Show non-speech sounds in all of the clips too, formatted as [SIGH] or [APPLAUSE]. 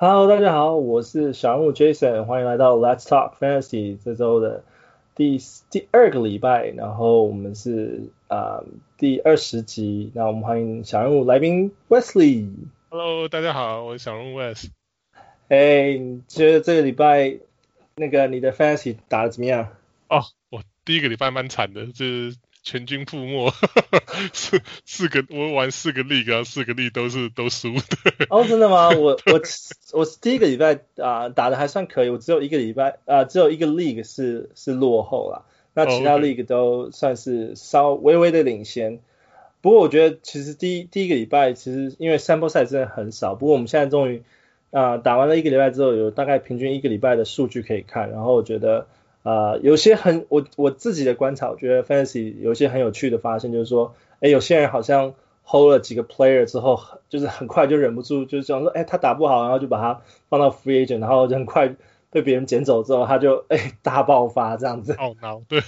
Hello，大家好，我是小人物 Jason，欢迎来到 Let's Talk Fantasy 这周的第第二个礼拜，然后我们是啊、呃、第二十集，那我们欢迎小人物来宾 Wesley。Hello，大家好，我是小人物 Wes。哎，你觉得这个礼拜那个你的 Fantasy 打的怎么样？哦，我第一个礼拜蛮惨的，就是。全军覆没，[LAUGHS] 四四个我玩四个 league，啊四个 league 都是都输的。哦，真的吗？我 [LAUGHS] 我我第一个礼拜啊、呃、打的还算可以，我只有一个礼拜啊、呃、只有一个 league 是是落后了，那其他 league 都算是稍微微的领先。Oh. 不过我觉得其实第一第一个礼拜其实因为 sample size 真的很少，不过我们现在终于啊打完了一个礼拜之后，有大概平均一个礼拜的数据可以看，然后我觉得。呃，有些很我我自己的观察，我觉得 Fantasy 有些很有趣的发现，就是说，哎，有些人好像 hold 了几个 player 之后，就是很快就忍不住，就是想说，哎，他打不好，然后就把他放到 free agent，然后就很快被别人捡走之后，他就哎大爆发这样子。哦，no，对。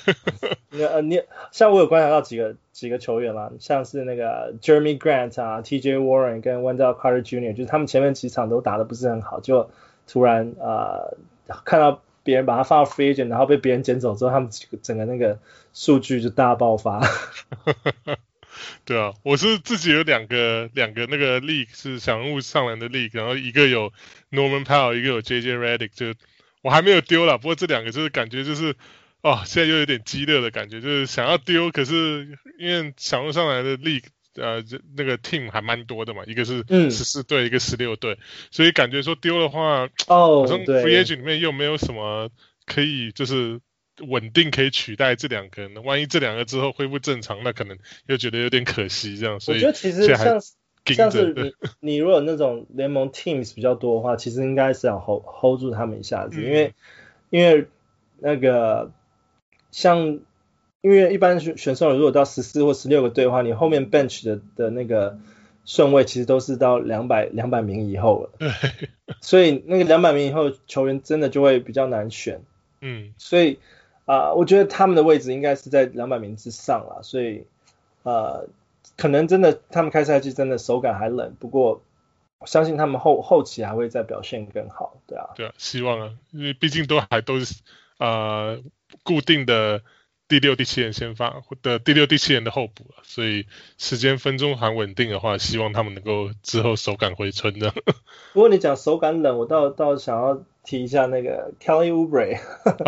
[LAUGHS] 呃，你像我有观察到几个几个球员啦，像是那个 Jeremy Grant 啊，TJ Warren 跟 Wendell Carter Jr.，就是他们前面几场都打的不是很好，就突然呃看到。别人把他放到 free agent，然后被别人捡走之后，他们整个那个数据就大爆发。[LAUGHS] 对啊，我是自己有两个两个那个 league 是小物上篮的 league，然后一个有 Norman Powell，一个有 JJ Redick，就我还没有丢了。不过这两个就是感觉就是哦，现在又有点激烈的感觉，就是想要丢，可是因为小物上篮的 league。呃，这那个 team 还蛮多的嘛，一个是十四队，嗯、一个十六队，所以感觉说丢的话，哦，好像 free agent 里面又没有什么可以就是稳定可以取代这两个，那万一这两个之后恢复正常，那可能又觉得有点可惜这样。所以我觉得其实像像是你 [LAUGHS] 你如果那种联盟 teams 比较多的话，其实应该是要 hold hold 住他们一下子，嗯、因为因为那个像。因为一般选选手如果到十四或十六个队的话，你后面 bench 的的那个顺位其实都是到两百两百名以后了。[LAUGHS] 所以那个两百名以后球员真的就会比较难选。嗯。所以啊、呃，我觉得他们的位置应该是在两百名之上了。所以呃，可能真的他们开赛季真的手感还冷，不过我相信他们后后期还会再表现更好。对啊。对啊，希望啊，因为毕竟都还都是呃固定的。第六、第七人先发的第六、第七人的候补了，所以时间分钟还稳定的话，希望他们能够之后手感回春的。[LAUGHS] 不过你讲手感冷，我倒倒想要提一下那个 [LAUGHS] Kelly Oubre，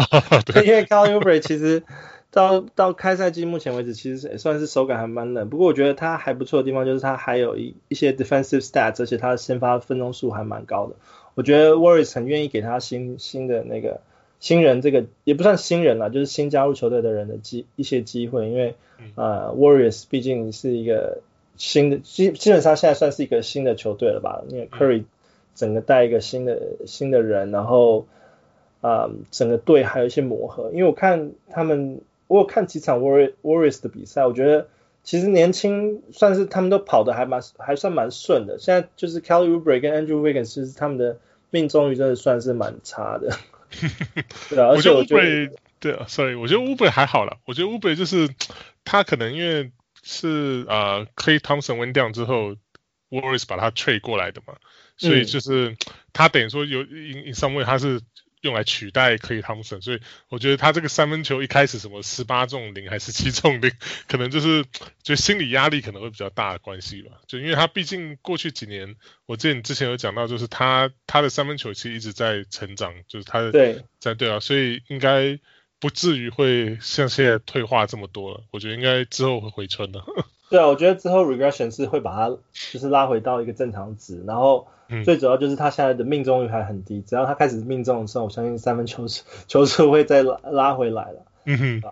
[LAUGHS] 因为 Kelly Oubre 其实到到开赛季目前为止，其实也算是手感还蛮冷。不过我觉得他还不错的地方就是他还有一一些 defensive stats，而且他的先发分钟数还蛮高的。我觉得 Warriors 很愿意给他新新的那个。新人这个也不算新人了，就是新加入球队的人的机一些机会，因为呃 Warriors 毕竟是一个新的基基本上现在算是一个新的球队了吧，因为 Curry 整个带一个新的新的人，然后啊、呃、整个队还有一些磨合，因为我看他们我有看几场 Warriors Warriors 的比赛，我觉得其实年轻算是他们都跑的还蛮还算蛮顺的，现在就是 Kelly Oubre 跟 Andrew Wiggins 其实他们的命中率真的算是蛮差的。对啊，我觉得乌贝对啊，sorry，我觉得 Uber 还好了。我觉得 Uber 就是他可能因为是呃，Klay Thompson went down 之后，Warriors 把他 trade 过来的嘛，所以就是他等于说有 in in some way 他是。用来取代 Klay Thompson，所以我觉得他这个三分球一开始什么十八中零还是七中零，可能就是就心理压力可能会比较大的关系吧。就因为他毕竟过去几年，我记得你之前有讲到，就是他他的三分球其实一直在成长，就是他的对在对啊，所以应该不至于会像现在退化这么多了。我觉得应该之后会回春的。对啊，我觉得之后 regression 是会把它就是拉回到一个正常值，然后。最主要就是他现在的命中率还很低，只要他开始命中的时候，我相信三分球球数会再拉拉回来了。嗯哼。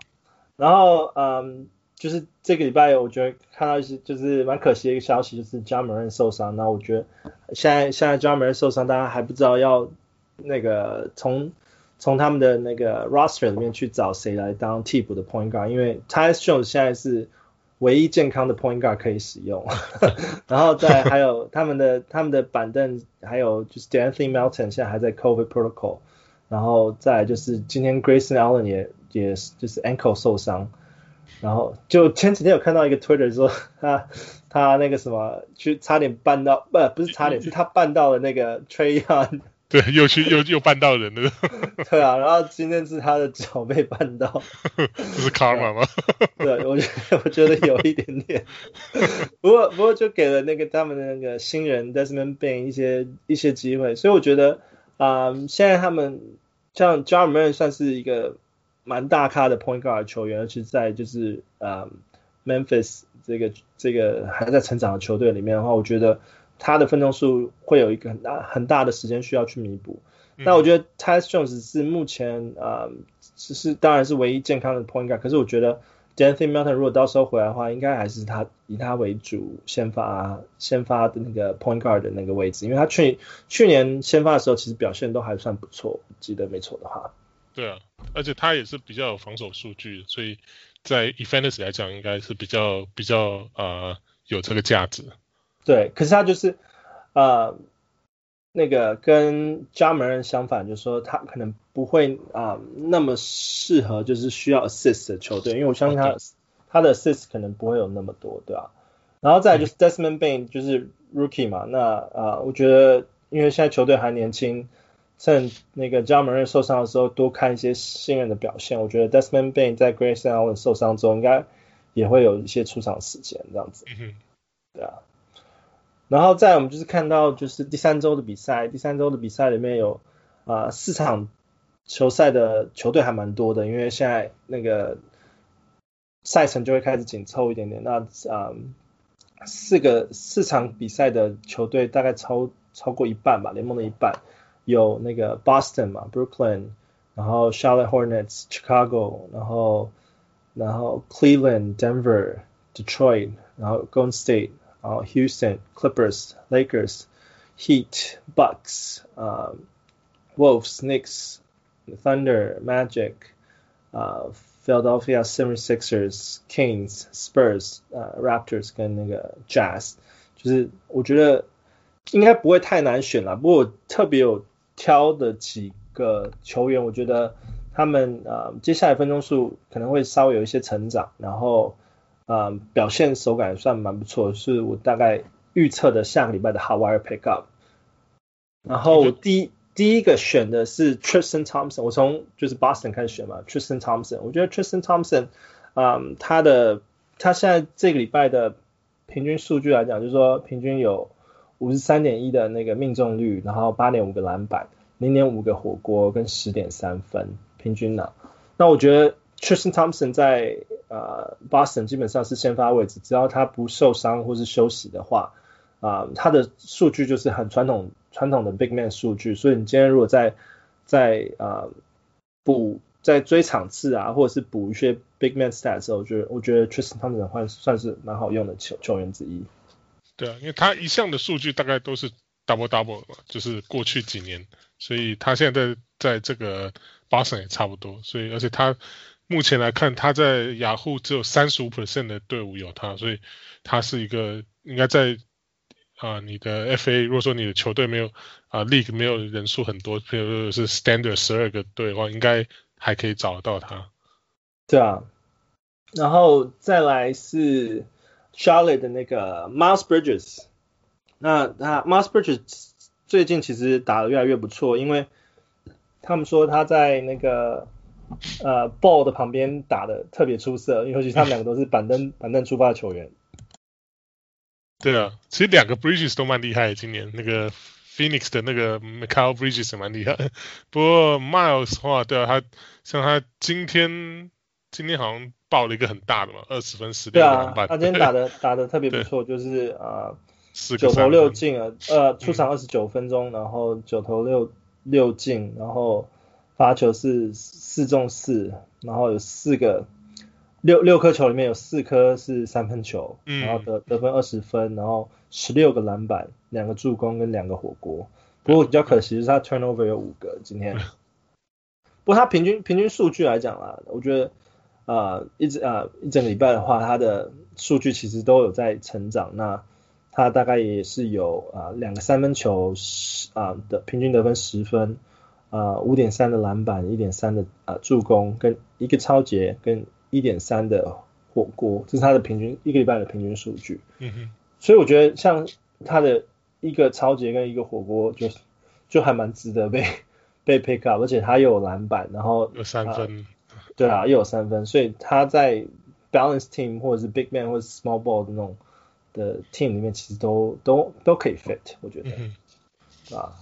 然后嗯，就是这个礼拜我觉得看到一些就是蛮可惜的一个消息，就是 Ja Morant 受伤。那我觉得现在现在 Ja Morant 受伤，大家还不知道要那个从从他们的那个 roster 里面去找谁来当替补的 point guard，因为 Tyus Jones 现在是。唯一健康的 point guard 可以使用，[LAUGHS] 然后再还有他们的他们的板凳，还有就是 De'Anthony Melton 现在还在 COVID protocol，然后再就是今天 Grayson Allen 也也就是 ankle 受伤，然后就前几天有看到一个 Twitter 说他他那个什么，去差点绊到，不，不是差点，是他绊到了那个 Trayon。对，又去又又绊到人了。[LAUGHS] 对啊，然后今天是他的脚被绊到。[LAUGHS] 这是 Karma 吗？[LAUGHS] 对，我觉得我觉得有一点点。不过不过就给了那个他们的那个新人 Desmond Bane 一些一些机会，所以我觉得啊、呃，现在他们像 Ja Morant 算是一个蛮大咖的 Point Guard 球员，而且在就是啊、呃、Memphis 这个这个还在成长的球队里面的话，我觉得。他的分钟数会有一个很大很大的时间需要去弥补，那、嗯、我觉得 Tyus Jones 是目前啊，只、呃、是当然是唯一健康的 Point Guard，可是我觉得 De'Anthony Melton 如果到时候回来的话，应该还是他以他为主先发先发的那个 Point Guard 的那个位置，因为他去去年先发的时候其实表现都还算不错，记得没错的话。对啊，而且他也是比较有防守数据，所以在 Efficiency 来讲应该是比较比较呃有这个价值。对，可是他就是，呃，那个跟 Ja Morant 相反，就是说他可能不会啊、呃、那么适合就是需要 assist 的球队，因为我相信他.他的 assist 可能不会有那么多，对吧？然后再来就是 Desmond Bane 就是 Rookie 嘛，那啊、呃，我觉得因为现在球队还年轻，趁那个 Ja Morant 受伤的时候多看一些新人的表现，我觉得 Desmond Bane 在 Grayson Allen 受伤之后应该也会有一些出场时间，这样子，对啊。然后再我们就是看到就是第三周的比赛，第三周的比赛里面有啊、四场球赛的球队还蛮多的，因为现在那个赛程就会开始紧凑一点点。那啊、四个四场比赛的球队大概超超过一半吧，联盟的一半有那个 Boston 嘛，Brooklyn，然后 Charlotte Hornets，Chicago，然后然后 Cleveland，Denver，Detroit，然后 Golden State。然后 Houston Clippers Lakers Heat Bucks 啊、uh, Wolves Knicks Thunder Magic 啊、uh, Philadelphia 76ers Kings Spurs 啊、uh, Raptors 跟那个 Jazz 就是我觉得应该不会太难选了，不过我特别有挑的几个球员，我觉得他们啊、uh, 接下来分钟数可能会稍微有一些成长，然后。 啊、嗯，表现手感算蛮不错，是我大概预测的下个礼拜的 hotwire pickup。然后我第一第一个选的是 Tristan Thompson，我从就是 Boston 开始选嘛，Tristan Thompson。我觉得 Tristan Thompson，嗯，他的他现在这个礼拜的平均数据来讲，就是说平均有五十三点一的那个命中率，然后八点五个篮板，零点五个火锅跟十点三分平均呢。那我觉得 Tristan Thompson 在呃，Boston 基本上是先发位置，只要他不受伤或是休息的话，啊、他的数据就是很传统传统的 Big Man 数据。所以你今天如果在在啊补在追场次啊，或者是补一些 Big Man stat 的时候，我觉得我觉得 Tristan Thompson 换算是蛮好用的球球员之一。对啊，因为他一向的数据大概都是 double double 嘛，就是过去几年，所以他现在在在这个 Boston 也差不多，所以而且他。目前来看，他在雅虎只有三十五 percent 的队伍有他，所以他是一个应该在啊、呃、你的 FA，如果说你的球队没有啊、呃、League 没有人数很多，比如是 Standard 十二个队的话，应该还可以找得到他。对啊，然后再来是 Charlotte 的那个 Miles Bridges，那他 Miles Bridges 最近其实打的越来越不错，因为他们说他在那个。呃，Ball 的旁边打的特别出色，尤其他们两个都是板凳 [LAUGHS] 板凳出发的球员。对啊，其实两个 Bridges 都蛮厉害，今年那个 Phoenix 的那个 Mikal Bridges 也蛮厉害。不过 Miles 的话，对啊，他像他今天今天好像爆了一个很大的嘛，二十分十六篮板。他今天打的打的特别不错，就是啊，九、呃、投六进了，呃，出场二十九分钟，嗯、然后九投六六进，然后。罚球是四中四，然后有四个六六颗球里面有四颗是三分球，嗯、然后得得分二十分，然后十六个篮板，两个助攻跟两个火锅。不过比较可惜是他 turnover 有五个今天。[LAUGHS] 不过他平均平均数据来讲啊，我觉得啊、呃、一直啊、呃、一整个礼拜的话，他的数据其实都有在成长。那他大概也是有啊两、呃、个三分球十啊的平均得分十分。啊，五点三的篮板，一点三的啊助攻，跟一个超截，跟一点三的火锅，这是他的平均一个礼拜的平均数据。嗯哼。所以我觉得像他的一个超截跟一个火锅，就就还蛮值得被被 pick up，而且他又有篮板，然后有三分，[LAUGHS] 对啊，又有三分，所以他在 balance team 或者是 big man 或者是 small ball 的那种的 team 里面，其实都都都可以 fit，我觉得，嗯、啊，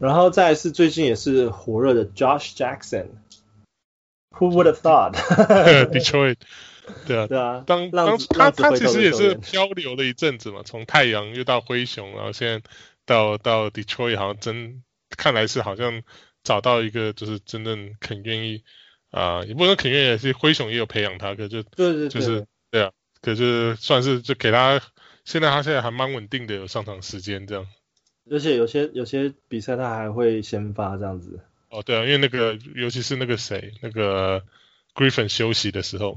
然后再来是最近也是火热的 Josh Jackson，Who would have thought？Detroit。[LAUGHS] 对啊，对啊，当当他他其实也是漂流了一阵子嘛，从太阳又到灰熊，然后现在到到 Detroit，好像真看来是好像找到一个就是真正肯愿意啊、呃，也不能说肯愿意，是灰熊也有培养他，可就对对对，就是对啊，可是算是就给他，现在他现在还蛮稳定的，有上场时间这样，而且有些有些比赛他还会先发这样子。哦，对啊，因为那个尤其是那个谁，那个 Griffin 休息的时候。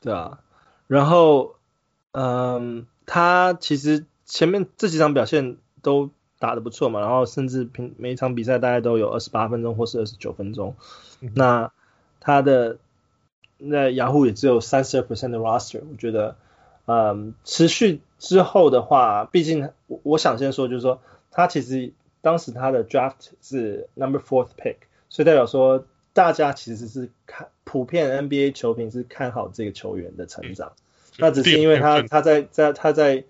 对啊，然后，嗯，他其实前面这几场表现都打得不错嘛，然后甚至平每一场比赛大概都有二十八分钟或是二十九分钟。嗯、那他的那雅虎也只有三十二 percent 的 roster，我觉得，嗯，持续之后的话，毕竟我我想先说，就是说他其实当时他的 draft 是 number fourth pick，所以代表说。大家其实是看普遍 NBA 球评是看好这个球员的成长，那只是因为他他在在他在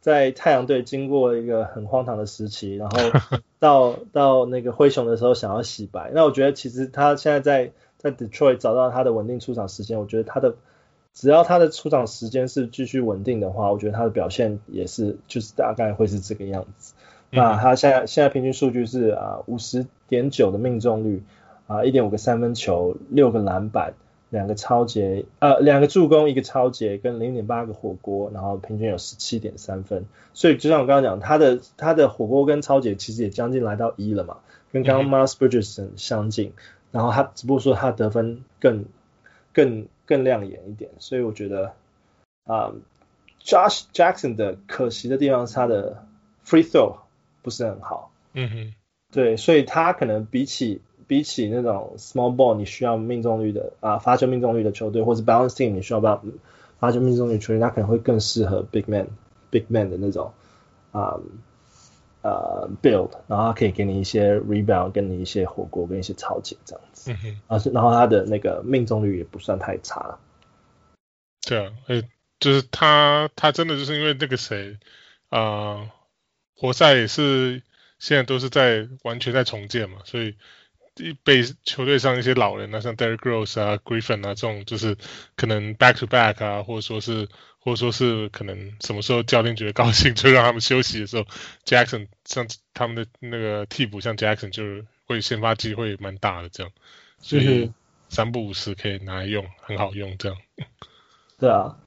在太阳队经过一个很荒唐的时期，然后 [LAUGHS] 到到那个灰熊的时候想要洗白。那我觉得其实他现在在在 Detroit 找到他的稳定出场时间，我觉得他的只要他的出场时间是继续稳定的话，我觉得他的表现也是就是大概会是这个样子。那他现在现在平均数据是啊五十点九的命中率。啊，一点五个三分球，六个篮板，两个超截，呃，两个助攻，一个超截，跟零点八个火锅，然后平均有十七点三分。所以就像我刚刚讲，他的他的火锅跟超截其实也将近来到一了嘛，跟刚刚 Miles Bridges 相近。然后他只不过说他得分更更更亮眼一点。所以我觉得啊，Josh Jackson 的可惜的地方是他的 free throw 不是很好。嗯哼，对，所以他可能比起比起那种 small ball 你需要命中率的啊发球命中率的球队，或是 balance team 你需要把发球命中率球队，他可能会更适合 big man big man 的那种啊呃 build，然后他可以给你一些 rebound，跟你一些火锅，跟一些抄截这样子。嗯哼。然后他的那个命中率也不算太差。对啊，诶，就是他他真的就是因为那个谁啊、呃，活塞也是现在都是在完全在重建嘛，所以。被球队上一些老人啊，像 Derrick Rose 啊、Griffin 啊这种，就是可能 back to back 啊，或者说是，或者说是可能什么时候教练觉得高兴，就让他们休息的时候，Jackson 像他们的那个替补，像 Jackson 就是会先发机会蛮大的这样，所以三不五时可以拿来用，很好用这样。对啊，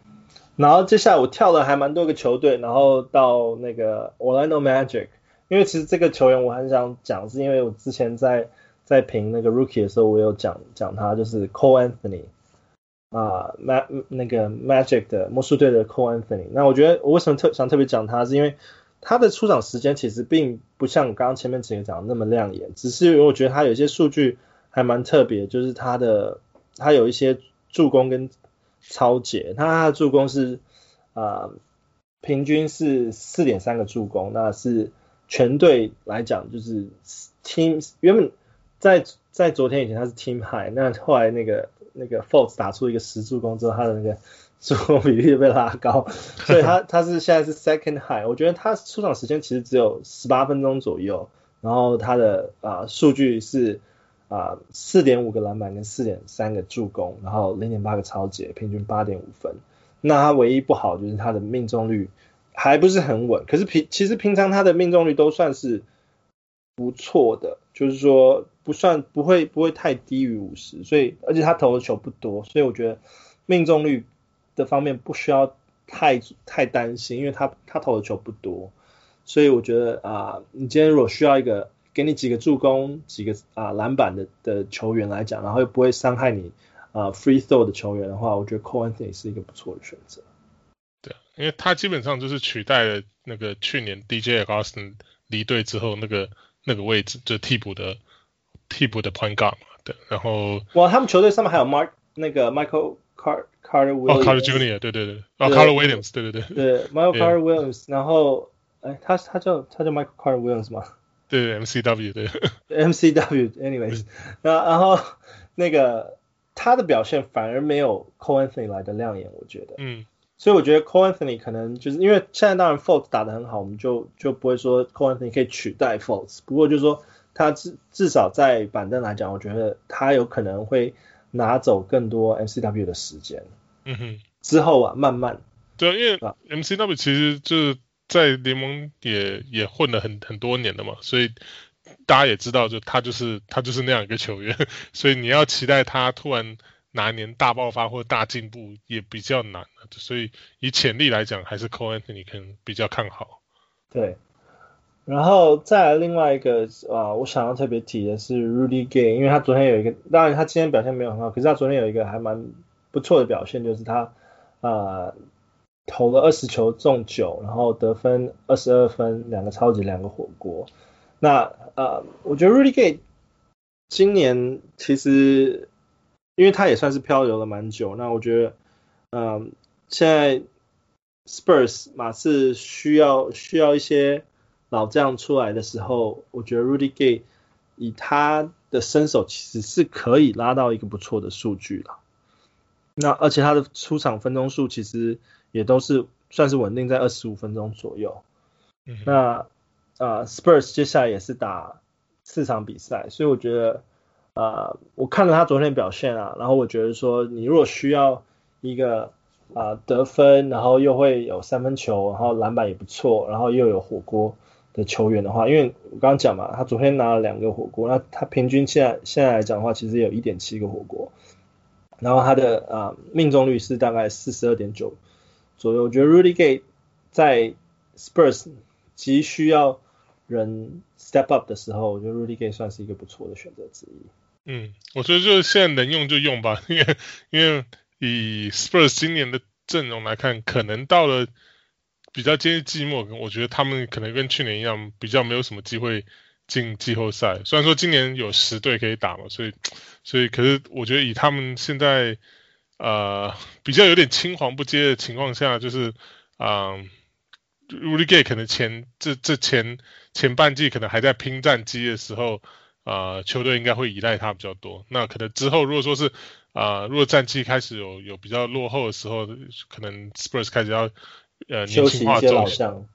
然后接下来我跳了还蛮多个球队，然后到那个 Orlando Magic，因为其实这个球员我很想讲，是因为我之前在。在评那个 Rookie 的时候，我有讲讲他，就是 Cole Anthony 啊，Mag 那个 Magic 的魔术队的 Cole Anthony。那我觉得我为什么特想特别讲他，是因为他的出场时间其实并不像刚刚前面几个讲的那么亮眼，只是因为我觉得他有一些数据还蛮特别，就是他的他有一些助攻跟抄截，他他的助攻是啊平均是四点三个助攻，那是全队来讲就是 Team 原本。在在昨天以前他是 team high，那后来那个那个 Fultz 打出一个十助攻之后，他的那个助攻比例就被拉高，[LAUGHS] 所以他他是现在是 second high。我觉得他出场时间其实只有十八分钟左右，然后他的啊数据是啊四点五个篮板跟四点三个助攻，然后零点八个超截，平均八点五分。那他唯一不好就是他的命中率还不是很稳，可是平其实平常他的命中率都算是不错的，就是说。不算不会不会太低于五十，所以而且他投的球不多，所以我觉得命中率的方面不需要太太担心，因为他他投的球不多，所以我觉得啊，你今天如果需要一个给你几个助攻、几个啊篮板的的球员来讲，然后又不会伤害你啊 free throw 的球员的话，我觉得 Cole Anthony 是一个不错的选择。对，因为他基本上就是取代了那个去年 DJ Agustin 离队之后那个那个位置，就替补的。替补的 point guard 嘛，对，然后哇，他们球队上面还有 Mark 那个 Michael Car Carter Williams，哦，Carter Junior，对对对，哦，Carter Williams，对对对，对，Michael Carter Williams，然后，哎，他他叫他叫 Michael Carter Williams 吗？对，MCW，对，MCW，anyways，然然后那个他的表现反而没有 Anthony 来的亮眼，我觉得，嗯，所以我觉得 Cole Anthony 可能就是因为现在当然 Fultz 打得很好，我们就就不会说 Cole Anthony 可以取代 Fultz，不过就是说他至至少在板凳来讲，我觉得他有可能会。拿走更多 MCW 的时间，嗯哼，之后啊，慢慢，对啊，因为 MCW 其实就是在联盟也也混了很很多年的嘛，所以大家也知道，就他就是他就是那样一个球员，[LAUGHS] 所以你要期待他突然哪一年大爆发或大进步也比较难，所以以潜力来讲，还是 Cole Anthony 可能比较看好，对。然后再来另外一个啊，我想要特别提的是 Rudy Gay，因为他昨天有一个，当然他今天表现没有很好，可是他昨天有一个还蛮不错的表现，就是他啊投了二十球中九，然后得分二十二分，两个超级，两个火锅。那呃，我觉得 Rudy Gay 今年其实因为他也算是漂流了蛮久，那我觉得嗯、呃，现在 Spurs 马刺需要需要一些。老将出来的时候，我觉得 Rudy Gay 以他的身手其实是可以拉到一个不错的数据了。那而且他的出场分钟数其实也都是算是稳定在二十五分钟左右。嗯、那啊、呃、Spurs 接下来也是打四场比赛，所以我觉得啊、呃，我看了他昨天表现啊，然后我觉得说你如果需要一个啊、得分，然后又会有三分球，然后篮板也不错，然后又有火锅。的球员的话，因为我刚刚讲嘛，他昨天拿了两个火锅，那他平均现在现在来讲的话，其实有一点七个火锅，然后他的啊、呃、命中率是大概四十二点九左右。我觉得 Rudy Gay 在 Spurs 急需要人 step up 的时候，我觉得 Rudy Gay 算是一个不错的选择之一。嗯，我觉得就是现在能用就用吧，因为因为以 Spurs 今年的阵容来看，可能到了。比较接近季末，我觉得他们可能跟去年一样，比较没有什么机会进季后赛。虽然说今年有十队可以打嘛，所以所以可是我觉得以他们现在呃比较有点青黄不接的情况下，就是啊、呃、Rudy Gay 可能前这这前前半季可能还在拼战机的时候啊、呃，球队应该会依赖他比较多。那可能之后如果说是啊、呃，如果战绩开始有有比较落后的时候，可能 Spurs 开始要。呃，年轻化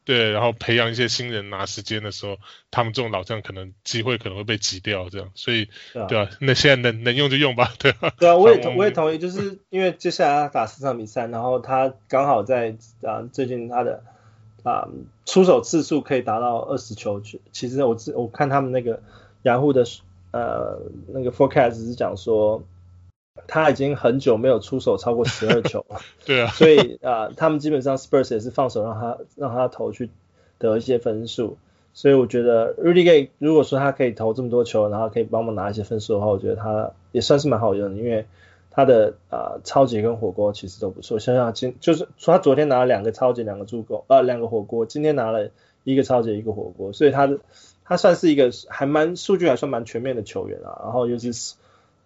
对，然后培养一些新人拿时间的时候，他们这种老将可能机会可能会被挤掉，这样，所以对啊，啊，那现在能能用就用吧，对啊。对啊，我也同我也同意，就是 [LAUGHS] 因为接下来他打四场比赛，然后他刚好在啊最近他的啊出手次数可以达到二十球，其实我我看他们那个雅虎的呃那个 forecast 是讲说。他已经很久没有出手超过十二球了，[LAUGHS] 对啊，所以啊、呃，他们基本上 Spurs 也是放手让他让他投去得一些分数，所以我觉得 Rudy Gay 如果说他可以投这么多球，然后可以帮忙拿一些分数的话，我觉得他也算是蛮好用的，因为他的啊、呃、超级跟火锅其实都不错。想想今就是说他昨天拿了两个超级，两个助攻，呃两个火锅，今天拿了一个超级一个火锅，所以他的他算是一个还蛮数据还算蛮全面的球员啊，然后尤其是。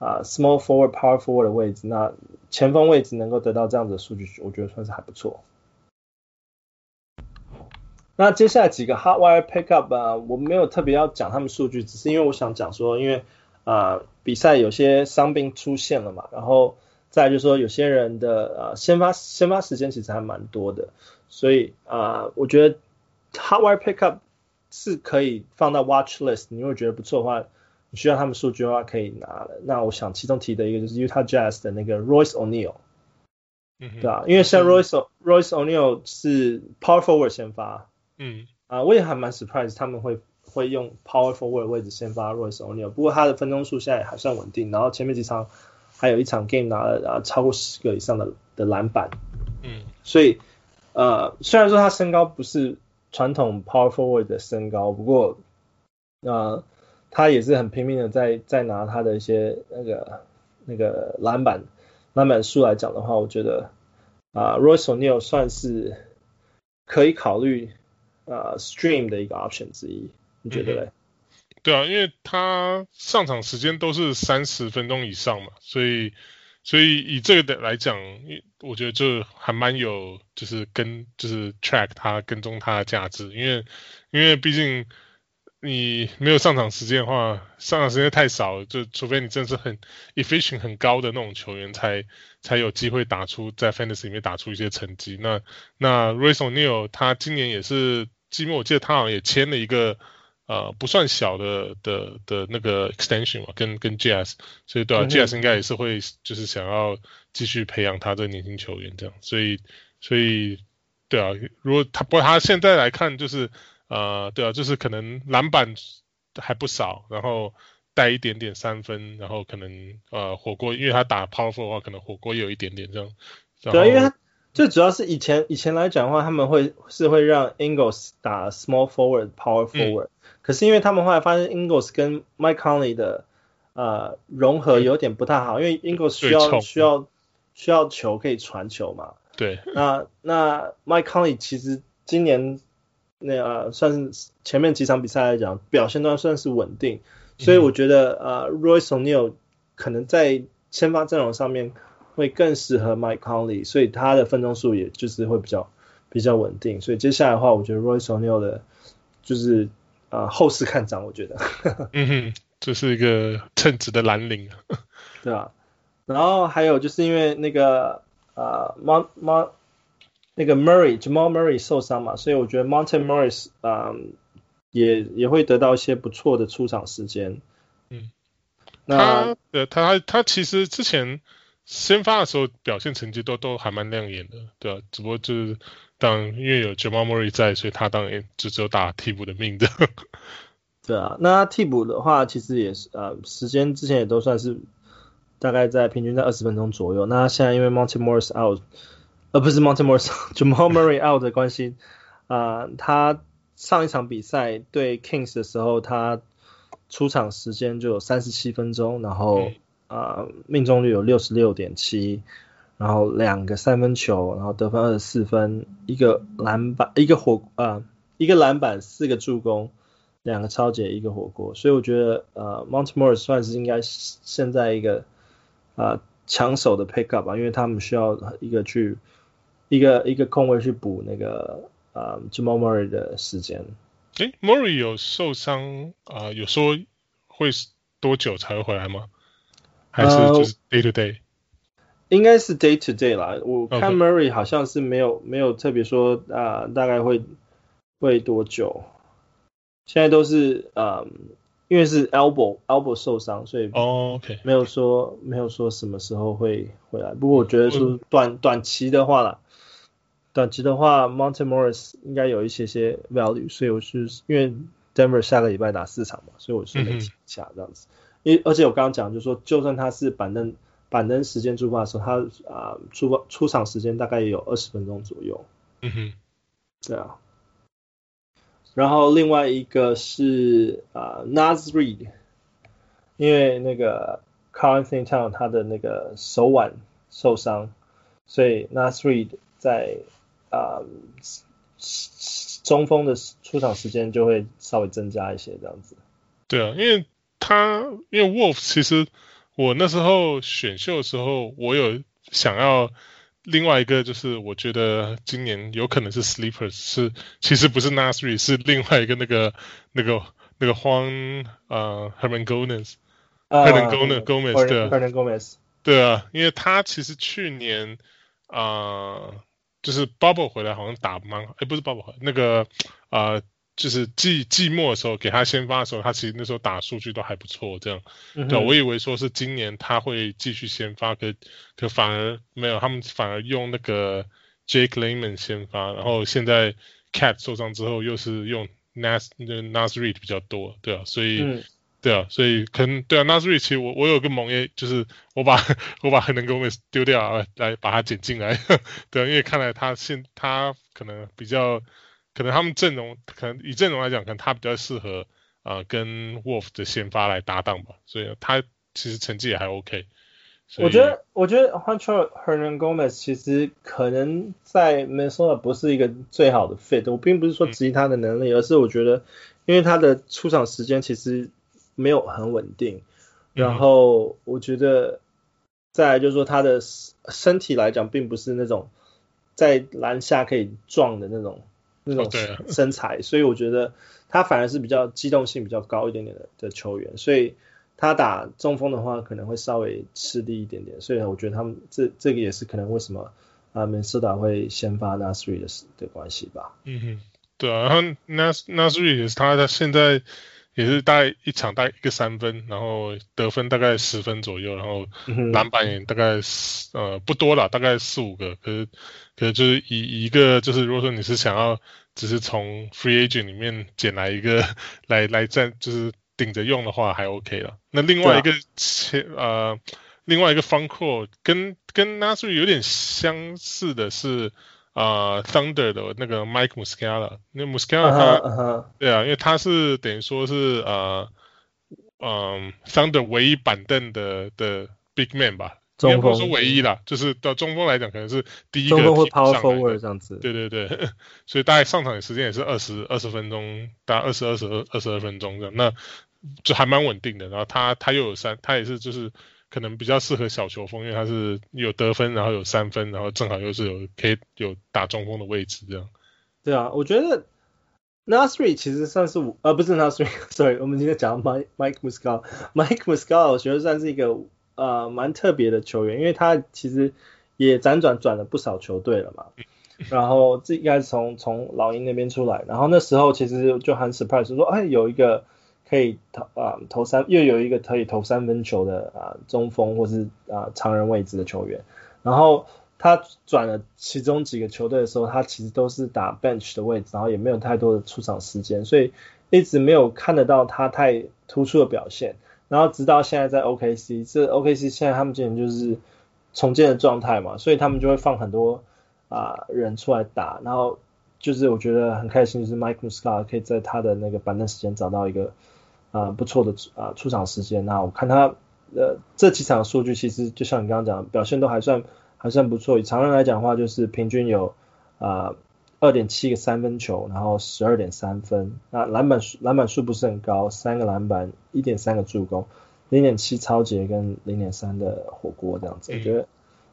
啊、small forward、power forward 的位置，那前锋位置能够得到这样子的数据，我觉得算是还不错。那接下来几个 hot wire pickup 啊，我没有特别要讲他们数据，只是因为我想讲说，因为啊、比赛有些伤病出现了嘛，然后再就是说有些人的啊、先发先发时间其实还蛮多的，所以啊我觉得 hot wire pickup 是可以放到 watch list，你如果觉得不错的话。你需要他们数据的话，可以拿了。那我想其中提的一个就是 Utah Jazz 的那个 Royce O'Neal，嗯，对啊，因为像 Royce Royce O'Neal 是 Power Forward 先发，嗯，啊，我也还蛮 surprise 他们会会用 Power Forward 位置先发 Royce O'Neal，不过他的分钟数现在还算稳定，然后前面几场还有一场 game 拿了啊超过十个以上的的篮板，嗯，所以呃虽然说他身高不是传统 Power Forward 的身高，不过啊。呃他也是很拼命的在在拿他的一些那个那个篮板篮板数来讲的话，我觉得啊、Royce O'Neal 算是可以考虑啊、呃、stream 的一个 option 之一，你觉得嘞、嗯？对啊，因为他上场时间都是三十分钟以上嘛，所以所以以这个的来讲，我觉得就还蛮有就是跟就是 track 他跟踪他的价值，因为因为毕竟。你没有上场时间的话，上场时间太少，就除非你真的是很 efficient 很高的那种球员，才才有机会打出在 fantasy 里面打出一些成绩。那那 Royce O'Neal 他今年也是季末，我记得他好像也签了一个呃不算小的的的那个 extension 嘛，跟跟 Jazz，所以对啊、嗯、Jazz 应该也是会就是想要继续培养他这个年轻球员这样，所以所以对啊，如果他不过他现在来看就是。呃，对啊，就是可能篮板还不少，然后带一点点三分，然后可能呃火锅，因为他打 power forward 的话，可能火锅也有一点点这样。对啊，因为他最主要是以前以前来讲的话，他们会是会让 Ingles 打 small forward power forward，、嗯、可是因为他们后来发现 Ingles 跟 Mike Conley 的呃融合有点不太好，因为 Ingles 需要需要需要球可以传球嘛。对。那那 Mike Conley 其实今年。那呃，算是前面几场比赛来讲，表现都算是稳定，所以我觉得呃，Royce O'Neal 可能在先发阵容上面会更适合 Mike Conley，所以他的分钟数也就是会比较比较稳定，所以接下来的话，我觉得 Royce O'Neal 的就是啊、呃、后市看涨，我觉得。[LAUGHS] 嗯哼，这是一个称职的蓝领，[LAUGHS] 对啊？然后还有就是因为那个呃，Mon Mon。那个 Murray Jamal Murray 受伤嘛，所以我觉得 Monte Morris 啊、嗯、也也会得到一些不错的出场时间。嗯，那他他他其实之前先发的时候表现成绩都都还蛮亮眼的，对啊，只不过就是当因为有 Jamal Murray 在，所以他当然就只有打替补的命的。对啊，那他替补的话其实也是呃时间之前也都算是大概在平均在二十分钟左右。那现在因为 Monte Morris out。呃不是 Monte Morris，Jamal [LAUGHS] Murray out 的关系，啊、呃，他上一场比赛对 Kings 的时候，他出场时间就有三十七分钟，然后啊、呃、命中率有六十六点七，然后两个三分球，然后得分二十四分，一个篮板，一个火啊、一个篮板，四个助攻，两个抄截，一个火锅，所以我觉得呃，Montmore 算是应该现在一个啊抢手的 pick up 吧，因为他们需要一个去。一个一个空位去补那个呃 Jamal Murray 的时间。诶，Murray 有受伤啊、有说会多久才会回来吗？还是就是 day to day？、呃、应该是 day to day 啦。我看 Murray 好像是没有、没有特别说啊、呃，大概会会多久？现在都是呃，因为是 elbow elbow 受伤，所以哦，OK，没有说、oh, 没有说什么时候会回来。不过我觉得说短短期的话啦。短期的话，Monte Morris 应该有一些些 value，所以我是因为 Denver 下个礼拜打四场嘛，所以我是没提一下这样子。因、嗯、而且我刚刚讲就是说，就算他是板凳板凳时间出发的时候，他啊、呃、出发出场时间大概也有二十分钟左右。嗯哼，对啊。然后另外一个是啊、呃、Nas Reed，因为那个 Karl-Anthony Towns 他的那个手腕受伤，所以 Nas Reed 在啊，中锋的出场时间就会稍微增加一些，这样子。对啊，因为他因为 Wolf 其实我那时候选秀的时候，我有想要另外一个，就是我觉得今年有可能是 Sleepers，是其实不是 Naz Reid，是另外一个那个那个那个荒呃 Hernangomez，Hernangomez Gomez 对 Hernangomez 对啊，因为他其实去年啊。呃就是 Bubble 回来好像打蛮，哎，不是 Bubble 那个啊、呃，就是季季末的时候给他先发的时候，他其实那时候打数据都还不错，这样。嗯、对，我以为说是今年他会继续先发，可可反而没有，他们反而用那个 Jake Layman 先发，然后现在 Cat 受伤之后又是用 Nas 那个 Naz Reid 比较多，对啊，所以。嗯对啊，所以可能对啊 n a s Reid 其实我我有个盟约，就是我把我把 Hernangomez 丢掉来来把他捡进来，[LAUGHS] 对啊，因为看来他现他可能比较，可能他们阵容可能以阵容来讲，可能他比较适合啊、呃、跟 Wolf 的先发来搭档吧，所以他其实成绩也还 OK。我觉得我觉得 Juancho Hernangomez 其实可能在 Minnesota 不是一个最好的 fit，我并不是说质疑他的能力，嗯、而是我觉得因为他的出场时间其实。没有很稳定，然后我觉得再来就是说他的身体来讲，并不是那种在篮下可以撞的那种那种身材，哦、所以我觉得他反而是比较机动性比较高一点点的的球员，所以他打中锋的话可能会稍微吃力一点点，所以我觉得他们这这个也是可能为什么啊，明尼苏达会先发 Naz Reid 的的关系吧。嗯哼，对啊，然后 Nas Naz Reid 也是他他现在。也是大概一场大概一个三分，然后得分大概十分左右，然后篮板也大概呃不多了，大概四五个。可是可是就是以一个就是如果说你是想要只是从 free agent 里面捡来一个 [LAUGHS] 来来站就是顶着用的话还 OK 了。那另外一个切呃另外一个 front court 跟跟 Naz Reid 有点相似的是。啊、呃、，Thunder 的那个 Mike Muscala，那 Muscala 他，uh huh, uh huh. 对啊，因为他是等于说是呃，嗯，Thunder 唯一板凳的的 Big Man 吧，中锋是唯一啦，就是到中锋来讲，可能是第一个上 Power Forward 这样子，对对对，[LAUGHS] 所以大概上场的时间也是二十二十分钟，大概二十二十二二十二分钟这样，那就还蛮稳定的。然后他他又有三，他也是就是。可能比较适合小球风，因为他是有得分，然后有三分，然后正好又是有可以有打中锋的位置这样。对啊，我觉得 Nasri 其实算是我，呃，不是 Nasri，sorry，[LAUGHS] 我们今天讲 Mike Mike Muscala，Mike Muscala 我觉得算是一个呃蛮特别的球员，因为他其实也辗转转了不少球队了嘛。然后这应该是从从老鹰那边出来，然后那时候其实就很 surprise 说，哎，有一个。可以投啊投三，又有一个可以投三分球的啊中锋或是啊长人位置的球员，然后他转了其中几个球队的时候，他其实都是打 bench 的位置，然后也没有太多的出场时间，所以一直没有看得到他太突出的表现。然后直到现在在 OKC，这 OKC 现在他们今年就是重建的状态嘛，所以他们就会放很多啊人出来打，然后就是我觉得很开心，就是 Mike Muscala 可以在他的那个板凳时间找到一个。啊、呃，不错的啊、呃，出场时间。那我看他呃这几场数据，其实就像你刚刚讲的，表现都还算还算不错。以常人来讲的话，就是平均有啊二点七个三分球，然后十二点三分。那篮板数篮板数不是很高，三个篮板，一点三个助攻，零点七抄截跟零点三的火锅这样子。嗯、我觉得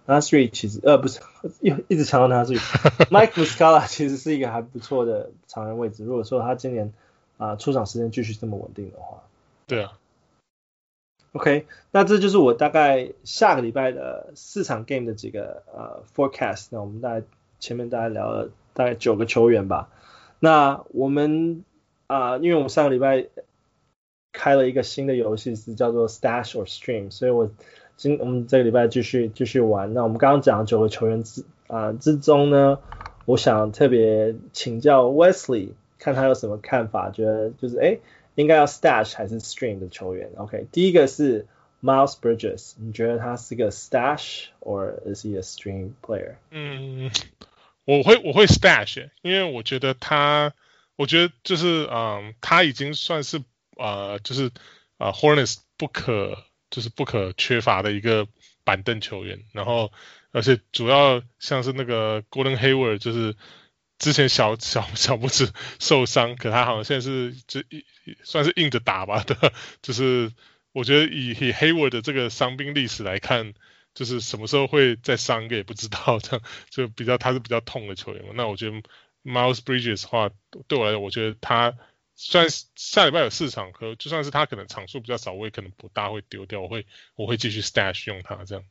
Naz Reid 其实呃不是一一直强调 Naz [LAUGHS] Reid，Mike Muscala 其实是一个还不错的常人位置。如果说他今年啊，出场时间继续这么稳定的话，对啊。OK，那这就是我大概下个礼拜的四场 game 的几个呃 forecast。那我们大概前面大概聊了大概九个球员吧。那我们啊、呃，因为我们上个礼拜开了一个新的游戏是叫做 Stash or Stream，所以我今我们这个礼拜继续继续玩。那我们刚刚讲的九个球员之啊、呃、之中呢，我想特别请教 Wesley。看他有什么看法，觉得就是哎，应该要 stash 还是 stream 的球员？OK，第一个是 Miles Bridges，你觉得他是个 stash，or is he a stream player？嗯，我会我会 stash，因为我觉得他，我觉得就是嗯，他已经算是啊、呃，就是啊、呃、Hornets 不可就是不可缺乏的一个板凳球员，然后而且主要像是那个 Golden Hayward 就是。之前小小小拇指受伤，[LAUGHS] 可他好像现在是就一算是硬着打吧的，[LAUGHS] 就是我觉得以以 Hayward 的这个伤病历史来看，就是什么时候会再伤个也不知道，[LAUGHS] 这样就比较他是比较痛的球员嘛。那我觉得 Miles Bridges 的话，对我来讲，我觉得他虽然下礼拜有四场，可就算是他可能场数比较少，我也可能不大会丢掉，我会我会继续 stash 用他这样。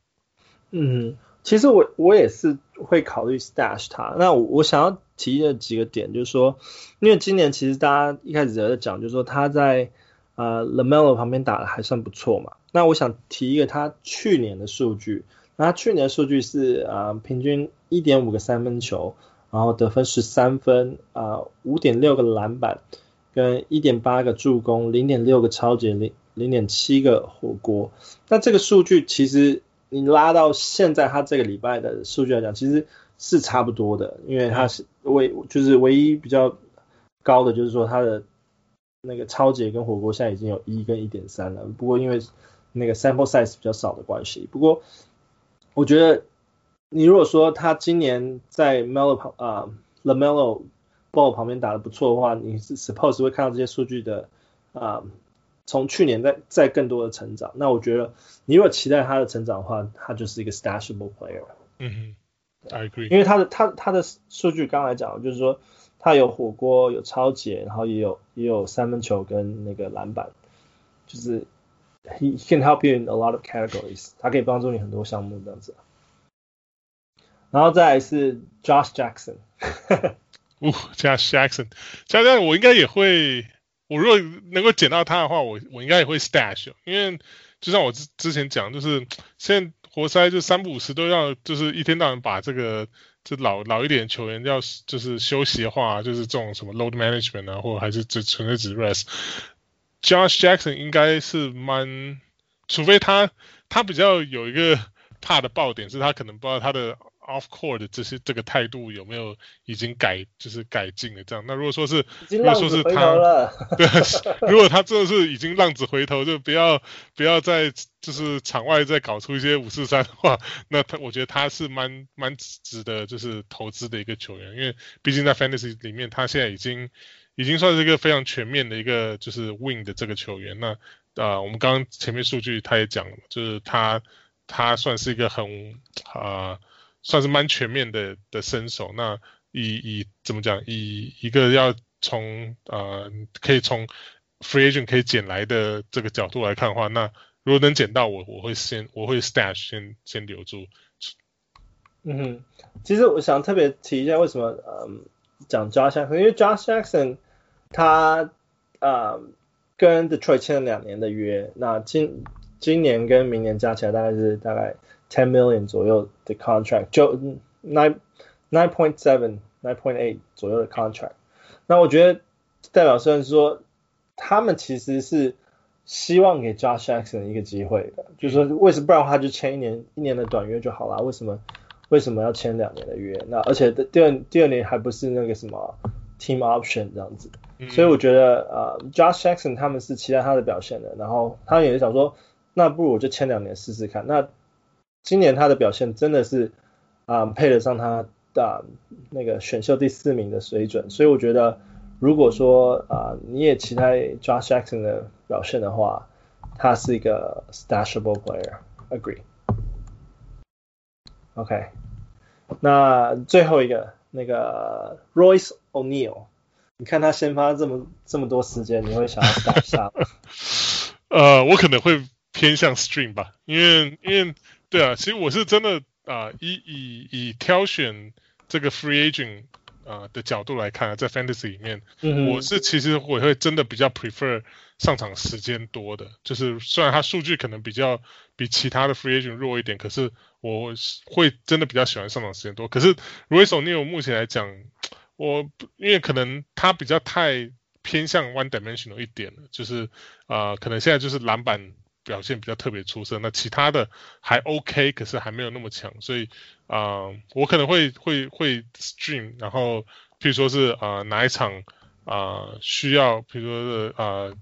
嗯。其实我我也是会考虑 stash 他。那我我想要提的几个点，就是说，因为今年其实大家一开始在讲，就是说他在呃 LaMelo 旁边打的还算不错嘛。那我想提一个他去年的数据，那他去年的数据是呃平均一点五个三分球，然后得分十三分，啊五点六个篮板，跟一点八个助攻，零点六个超级，零零点七个火锅。那这个数据其实。你拉到现在，他这个礼拜的数据来讲，其实是差不多的，因为他是唯就是唯一比较高的，就是说他的那个超级跟火锅现在已经有一跟一点三了。不过因为那个 sample size 比较少的关系，不过我觉得你如果说他今年在 Melo 旁啊 LaMelo Ball 旁边打得不错的话，你是 suppose 会看到这些数据的啊从去年再再更多的成长。那我觉得你如果期待他的成长的话，他就是一个 stashable player。嗯哼，I agree。因为他的他他的数据刚才讲，就是说他有火锅，有抄截，然后也有也有三分球跟那个篮板，就是 he can help you in a lot of categories，他可以帮助你很多项目这样子。然后再来是 Josh Jackson，[LAUGHS] 哦，Josh Jackson，加上我应该也会，我如果能够捡到他的话，我我应该也会 stash，因为就像我之之前讲，就是现在活塞就三不五时都要，就是一天到晚把这个就老老一点球员要就是休息的话，就是这种什么 load management 啊，或者还是只纯粹只 rest，Josh Jackson 应该是蛮，除非他他比较有一个 [LAUGHS] 怕的爆点，是他可能不知道他的。Off court 的这些这个态度有没有已经改，就是改进了这样？那如果说是，如果说是他，[LAUGHS] 对，如果他真的是已经浪子回头，就不要不要再就是场外再搞出一些五四三的话，[LAUGHS] 那他我觉得他是蛮蛮值得就是投资的一个球员，因为毕竟在 Fantasy 里面，他现在已经已经算是一个非常全面的一个就是 Wing 的这个球员。那啊、呃，我们刚刚前面数据他也讲了，就是他他算是一个很啊。呃算是蛮全面的的身手。那以以怎么讲？以一个要从呃可以从 free agent 可以捡来的这个角度来看的话，那如果能捡到我，我会先我会 stash 先先留住。嗯哼，其实我想特别提一下，为什么嗯讲 Josh Jackson，因为 Josh Jackson 他呃跟 Detroit 签了两年的约，那今今年跟明年加起来大概是大概。Ten million 左右的 contract，就 nine nine point seven nine point eight 左右的 contract。那我觉得代表虽然说他们其实是希望给 Josh Jackson 一个机会的，就是说为什么不然的话就签一年一年的短约就好了？为什么为什么要签两年的约？那而且第二第二年还不是那个什么 team option 这样子，所以我觉得呃 Josh Jackson 他们是期待他的表现的，然后他也是想说，那不如我就签两年试试看。那今年他的表现真的是啊、配得上他的那个选秀第四名的水准，所以我觉得如果说啊、呃、你也期待 Josh Jackson 的表现的话，他是一个 stashable player，agree。OK，那最后一个那个 Royce O'Neal，你看他先发这么这么多时间，你会想要 stash 他吗？[LAUGHS] 呃，我可能会偏向 stream 吧，因为因为。对啊，其实我是真的啊、呃，以以以挑选这个 free agent 啊、呃、的角度来看，在 fantasy 里面，嗯、我是其实我会真的比较 prefer 上场时间多的，就是虽然他数据可能比较比其他的 free agent 弱一点，可是我会真的比较喜欢上场时间多。可是 Royce O'Neal 目前来讲，我因为可能他比较太偏向 one dimensional 一点了，就是啊、呃，可能现在就是篮板。表现比较特别出色，那其他的还 OK，可是还没有那么强，所以啊、我可能会会会 stream，然后譬如说是啊、哪一场啊、需要，譬如说是啊、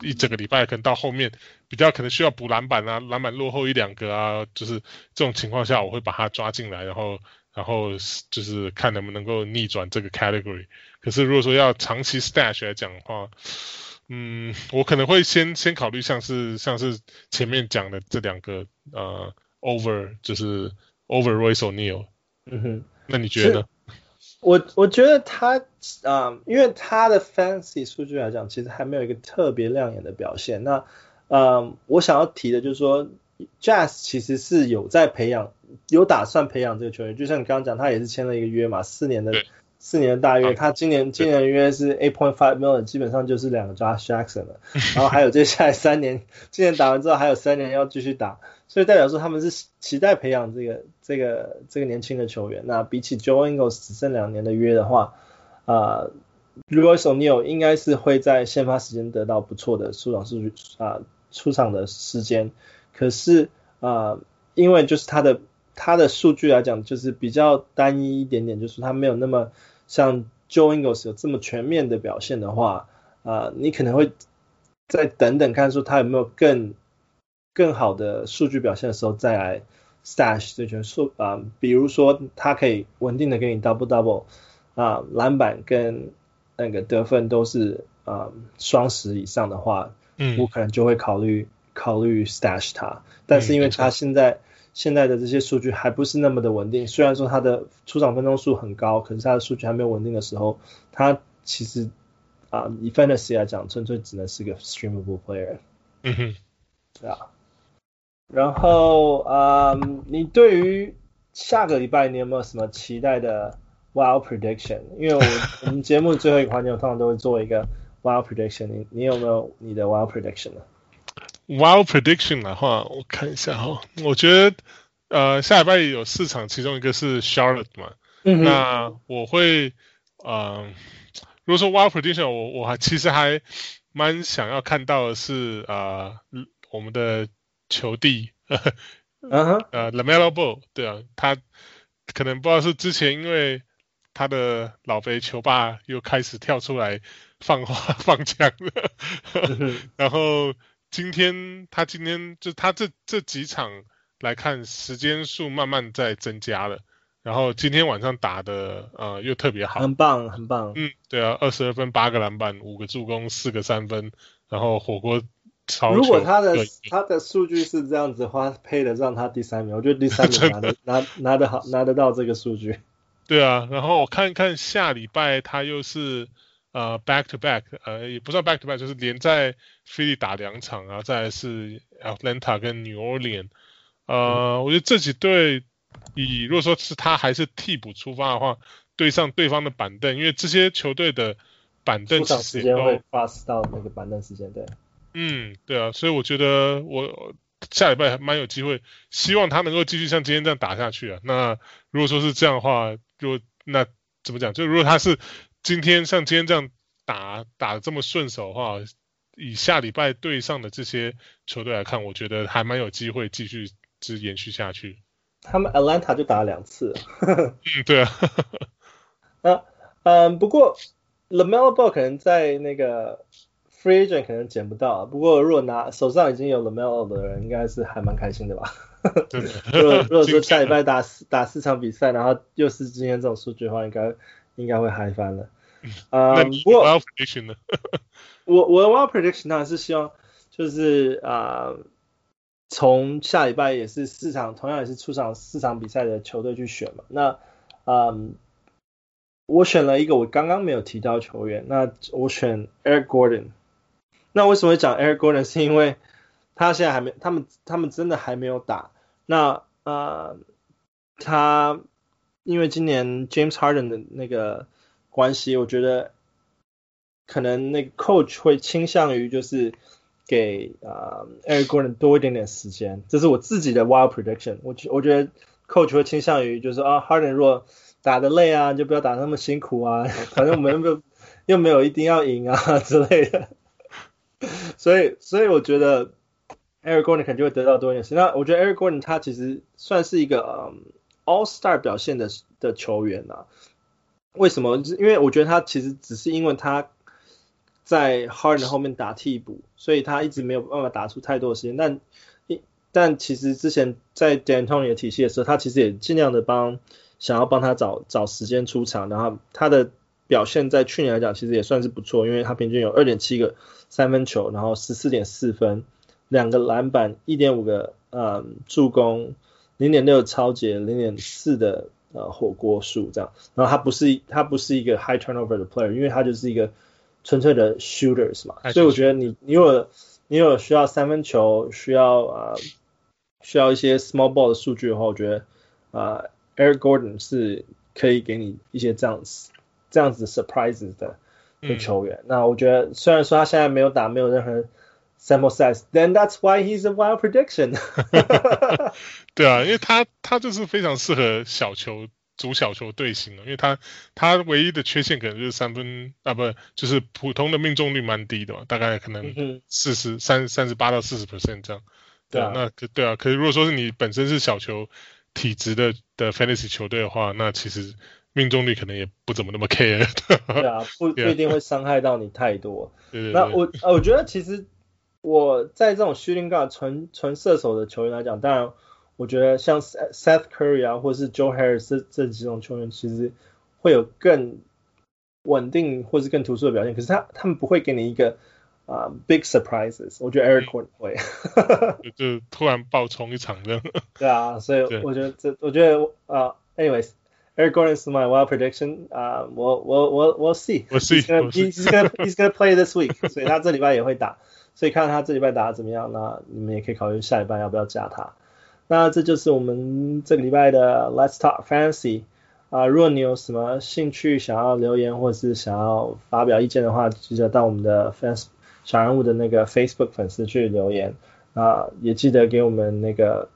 一整个礼拜可能到后面比较可能需要补篮板啊，篮板落后一两个啊，就是这种情况下，我会把它抓进来，然后然后就是看能不能够逆转这个 category。可是如果说要长期 stash 来讲的话，嗯，我可能会先先考虑像是像是前面讲的这两个呃，over 就是 over Royce O'Neal。嗯哼，那你觉得呢？我我觉得他啊、呃，因为他的 fantasy 数据来讲，其实还没有一个特别亮眼的表现。那呃，我想要提的就是说，Jazz 其实是有在培养，有打算培养这个球员。就像你刚刚讲，他也是签了一个约嘛，四年的。四年的大约，他今年今年的约是 eight point five million，基本上就是两个 Josh Jackson 了。然后还有接下来三年，今年打完之后还有三年要继续打，所以代表说他们是期待培养这个这个这个年轻的球员。那比起 Joe Ingles 只剩两年的约的话，啊、呃、Royce O'Neal 应该是会在先发时间得到不错的出场数据啊，出场的时间。可是啊、呃，因为就是他的他的数据来讲，就是比较单一一点点，就是他没有那么。像 Joe Ingles 有这么全面的表现的话，啊、呃，你可能会再等等看，说他有没有更更好的数据表现的时候再来 stash 这全数啊，比如说他可以稳定的给你 double double 啊、呃，篮板跟那个得分都是啊双十以上的话，嗯，我可能就会考虑考虑 stash 他。但是因为他现在、嗯、现在的这些数据还不是那么的稳定，虽然说他的出场分钟数很高，可是他的数据还没有稳定的时候，他其实啊、呃，以 fantasy 来讲，纯粹只能是个 streamable player。嗯哼，对啊。然后啊、呃，你对于下个礼拜你有没有什么期待的 wild prediction？因为我我们节目最后一个环节，我通常都会做一个 wild prediction。你你有没有你的 wild prediction 呢？wild prediction 的话，我看一下哈，我觉得呃下礼拜有四场，其中一个是 Charlotte 嘛，嗯、那我会呃，如果说 wild prediction，我我还其实还蛮想要看到的是呃我们的球帝。[LAUGHS] 嗯哼，呃，LaMelo Ball，对啊，他可能不知道是之前因为他的老肥球爸又开始跳出来放话放枪了，[LAUGHS] 然后今天他今天就他这这几场来看时间数慢慢在增加了，然后今天晚上打的呃又特别好，很棒很棒，嗯，对啊，二十二分八个篮板五个助攻四个三分，然后火锅超。如果他的他的数据是这样子的话，配得上他第三名，我觉得第三名 [LAUGHS] 拿得拿拿得好拿得到这个数据。对啊，然后我看看下礼拜他又是呃 back to back，呃也不算 back to back，就是连在菲利打两场然后，再来是 Atlanta 跟 New Orleans，呃、嗯，我觉得这几队以如果说是他还是替补出发的话，对上对方的板凳，因为这些球队的板凳其实时间会 pass 到那个板凳时间对。嗯，对啊，所以我觉得我下礼拜还蛮有机会，希望他能够继续像今天这样打下去啊。那如果说是这样的话，就那怎么讲？就如果他是今天像今天这样打打得这么顺手的话，以下礼拜对上的这些球队来看，我觉得还蛮有机会继续之延续下去。他们 Atlanta 就打了两次。[LAUGHS] 嗯，对啊。[LAUGHS] 啊嗯，不过 LaMelo Ball 可能在那个。Free agent 可能捡不到，不过如果拿手上已经有 LaMelo 的人，应该是还蛮开心的吧？对 [LAUGHS] 如果如果说下礼拜打打四场比赛，然后又是今天这种数据的话，应该应该会嗨翻了。[LAUGHS] 啊、嗯，不过 wild prediction 呢？[LAUGHS] 我我的 wild prediction 当然是希望就是啊，从、呃、下礼拜也是四场，同样也是出场四场比赛的球队去选嘛。那嗯，我选了一个我刚刚没有提到球员，那我选 Eric Gordon。那为什么会讲 Eric Gordon？是因为他现在还没，他们他们真的还没有打。那呃，他因为今年 James Harden 的那个关系，我觉得可能那个 Coach 会倾向于就是给、呃、Eric Gordon 多一点点时间。这是我自己的 Wild Prediction。我觉我觉得 Coach 会倾向于就是啊，Harden 如果打得累啊，就不要打那么辛苦啊，[LAUGHS] 反正我们又没有又没有一定要赢啊 [LAUGHS] 之类的。所以，所以我觉得 Eric Gordon 肯定会得到多一点时间。那我觉得 Eric Gordon 他其实算是一个嗯 All Star 表现的的球员、啊。为什么？因为我觉得他其实只是因为他在 Harden 后面打替补，所以他一直没有办法打出太多的时间。但但其实之前在 D'Antoni 的体系的时候，他其实也尽量的帮想要帮他找找时间出场，然后他的。表现在去年来讲，其实也算是不错，因为他平均有二点七个三分球，然后十四点四分，两个篮板，一点五个呃助攻，零点六抄截，零点四的呃火锅数这样。然后他不是他不是一个 high turnover 的 player，因为他就是一个纯粹的 shooters 嘛。所以我觉得你你有你有需要三分球，需要啊、呃、需要一些 small ball 的数据的话，我觉得啊、呃、Eric Gordon 是可以给你一些这样子。这样子 surprises 的的球员，嗯，那我觉得虽然说他现在没有打，没有任何 sample size，then that's why he's a wild prediction。[LAUGHS] 对啊，因为他他就是非常适合小球组小球队形的，因为他他唯一的缺陷可能就是三分啊，不就是普通的命中率蛮低的嘛，大概可能四十三三十八到四十 percent 这样。对啊，那对啊，可是如果说是你本身是小球体质的的 fantasy 球队的话，那其实。命中率可能也不怎么那么 care，对啊，不 [LAUGHS] 不一定会伤害到你太多。对对对，那我我觉得其实我在这种 shooting guard 纯纯射手的球员来讲，当然我觉得像 Seth Curry 啊，或是 Joe Harris 这这几种球员，其实会有更稳定或是更突出的表现。可是他他们不会给你一个啊、uh,，big surprises，我觉得 Eric Gordon 会，[LAUGHS] 就突然爆冲一场这样。对啊，所以我觉得这，我觉得呃、uh,，anyways，Eric Gordon is my wild prediction，啊、uh,，我我我我 see，我 see，he's gonna he's gonna he's gonna play this week，所以他这礼拜也会打，所以看他这礼拜打得怎么样，那你们也可以考虑下礼拜要不要加他。那这就是我们这个礼拜的 Let's [LAUGHS] Talk Fantasy。啊，如果你有什么兴趣想要留言或者是想要发表意见的话，记得到我们的 fans 小人物的那个 Facebook 粉丝去留言啊，也记得给我们那个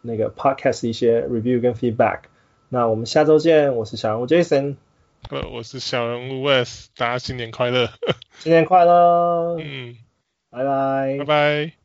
那个 podcast 一些 review 跟 feedback。 那我们下周见，我是小人物 Jason，呃，我是小人物 Wes，大家新年快乐，[LAUGHS] 新年快乐，嗯，拜拜，拜拜。